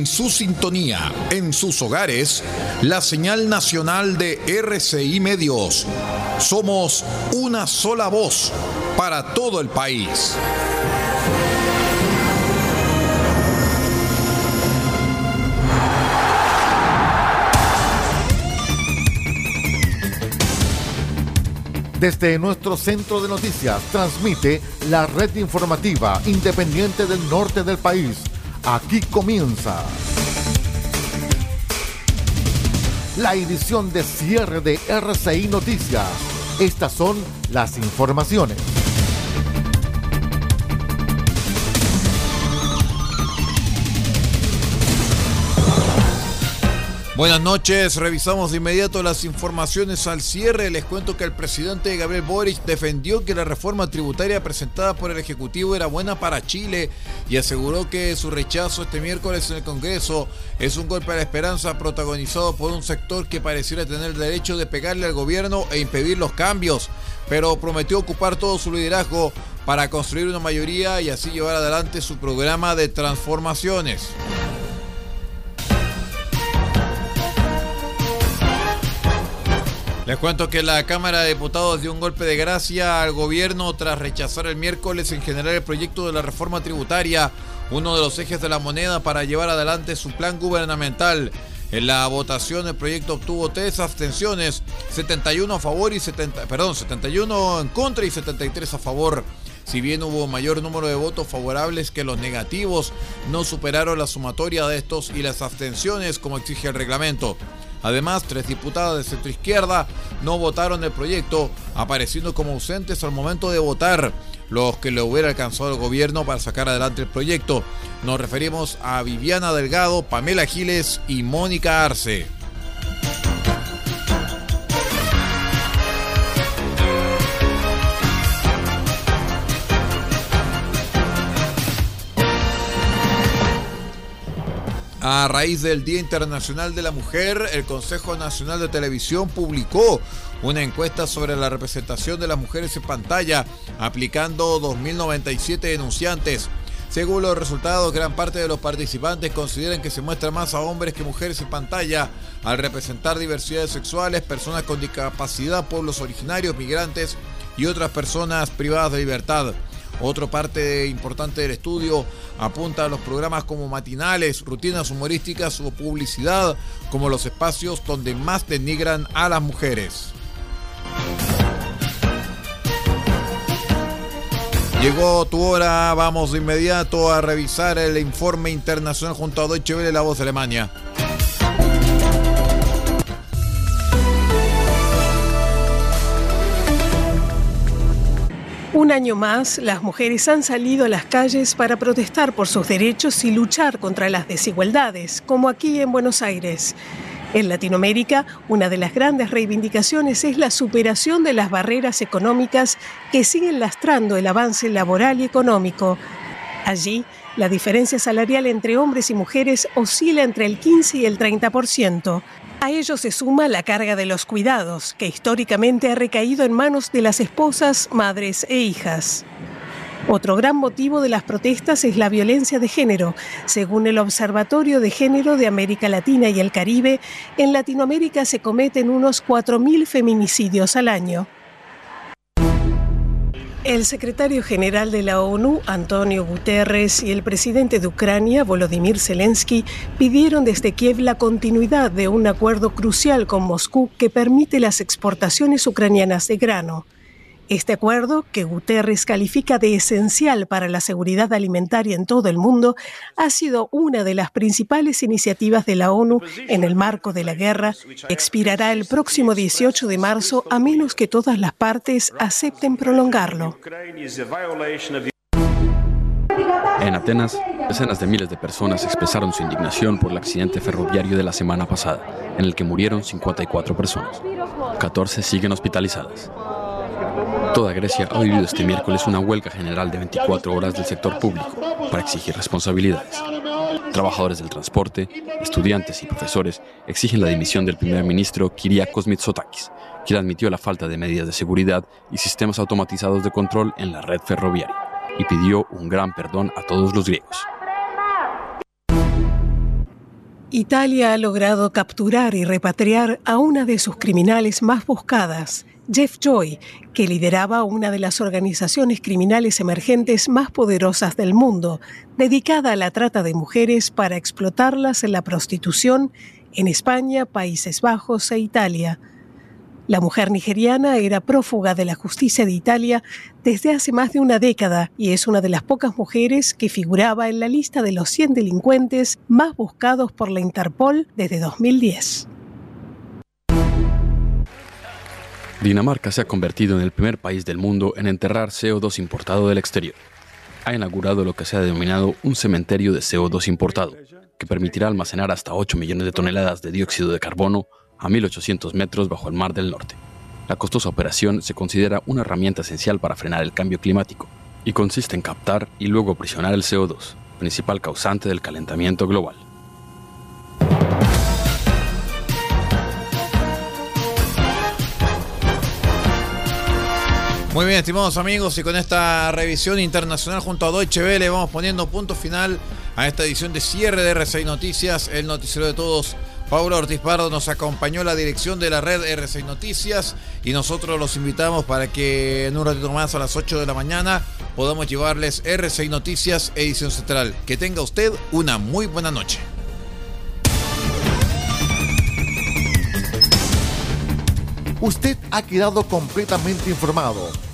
en su sintonía, en sus hogares, la señal nacional de RCI Medios. Somos una sola voz para todo el país. Desde nuestro centro de noticias transmite la red informativa independiente del norte del país. Aquí comienza la edición de cierre de RCI Noticias. Estas son las informaciones. Buenas noches, revisamos de inmediato las informaciones al cierre. Les cuento que el presidente Gabriel Boric defendió que la reforma tributaria presentada por el Ejecutivo era buena para Chile y aseguró que su rechazo este miércoles en el Congreso es un golpe a la esperanza protagonizado por un sector que pareciera tener el derecho de pegarle al gobierno e impedir los cambios, pero prometió ocupar todo su liderazgo para construir una mayoría y así llevar adelante su programa de transformaciones. Les cuento que la Cámara de Diputados dio un golpe de gracia al gobierno tras rechazar el miércoles en general el proyecto de la reforma tributaria, uno de los ejes de la moneda para llevar adelante su plan gubernamental. En la votación el proyecto obtuvo tres abstenciones, 71 a favor y 70, perdón, 71 en contra y 73 a favor. Si bien hubo mayor número de votos favorables que los negativos, no superaron la sumatoria de estos y las abstenciones como exige el reglamento. Además, tres diputados de centro izquierda no votaron el proyecto, apareciendo como ausentes al momento de votar, los que le hubiera alcanzado el gobierno para sacar adelante el proyecto. Nos referimos a Viviana Delgado, Pamela Giles y Mónica Arce. A raíz del Día Internacional de la Mujer, el Consejo Nacional de Televisión publicó una encuesta sobre la representación de las mujeres en pantalla, aplicando 2.097 denunciantes. Según los resultados, gran parte de los participantes consideran que se muestra más a hombres que mujeres en pantalla al representar diversidades sexuales, personas con discapacidad, pueblos originarios, migrantes y otras personas privadas de libertad. Otra parte importante del estudio apunta a los programas como matinales, rutinas humorísticas o publicidad como los espacios donde más denigran a las mujeres. Llegó tu hora, vamos de inmediato a revisar el informe internacional junto a Deutsche Welle, la voz de Alemania. Un año más, las mujeres han salido a las calles para protestar por sus derechos y luchar contra las desigualdades, como aquí en Buenos Aires. En Latinoamérica, una de las grandes reivindicaciones es la superación de las barreras económicas que siguen lastrando el avance laboral y económico. Allí, la diferencia salarial entre hombres y mujeres oscila entre el 15 y el 30%. A ello se suma la carga de los cuidados, que históricamente ha recaído en manos de las esposas, madres e hijas. Otro gran motivo de las protestas es la violencia de género. Según el Observatorio de Género de América Latina y el Caribe, en Latinoamérica se cometen unos 4.000 feminicidios al año. El secretario general de la ONU, Antonio Guterres, y el presidente de Ucrania, Volodymyr Zelensky, pidieron desde Kiev la continuidad de un acuerdo crucial con Moscú que permite las exportaciones ucranianas de grano. Este acuerdo, que Guterres califica de esencial para la seguridad alimentaria en todo el mundo, ha sido una de las principales iniciativas de la ONU en el marco de la guerra. Expirará el próximo 18 de marzo a menos que todas las partes acepten prolongarlo. En Atenas, decenas de miles de personas expresaron su indignación por el accidente ferroviario de la semana pasada, en el que murieron 54 personas. 14 siguen hospitalizadas. Toda Grecia ha vivido este miércoles una huelga general de 24 horas del sector público para exigir responsabilidades. Trabajadores del transporte, estudiantes y profesores exigen la dimisión del primer ministro Kyriakos Mitsotakis, quien admitió la falta de medidas de seguridad y sistemas automatizados de control en la red ferroviaria y pidió un gran perdón a todos los griegos. Italia ha logrado capturar y repatriar a una de sus criminales más buscadas, Jeff Joy, que lideraba una de las organizaciones criminales emergentes más poderosas del mundo, dedicada a la trata de mujeres para explotarlas en la prostitución en España, Países Bajos e Italia. La mujer nigeriana era prófuga de la justicia de Italia desde hace más de una década y es una de las pocas mujeres que figuraba en la lista de los 100 delincuentes más buscados por la Interpol desde 2010. Dinamarca se ha convertido en el primer país del mundo en enterrar CO2 importado del exterior. Ha inaugurado lo que se ha denominado un cementerio de CO2 importado, que permitirá almacenar hasta 8 millones de toneladas de dióxido de carbono a 1.800 metros bajo el Mar del Norte. La costosa operación se considera una herramienta esencial para frenar el cambio climático y consiste en captar y luego aprisionar el CO2, principal causante del calentamiento global. Muy bien, estimados amigos, y con esta revisión internacional junto a Deutsche Welle vamos poniendo punto final a esta edición de cierre de R6 Noticias, el noticiero de todos Pablo Ortiz Pardo nos acompañó la dirección de la red R6 Noticias y nosotros los invitamos para que en un ratito más a las 8 de la mañana podamos llevarles R6 Noticias edición central. Que tenga usted una muy buena noche. Usted ha quedado completamente informado.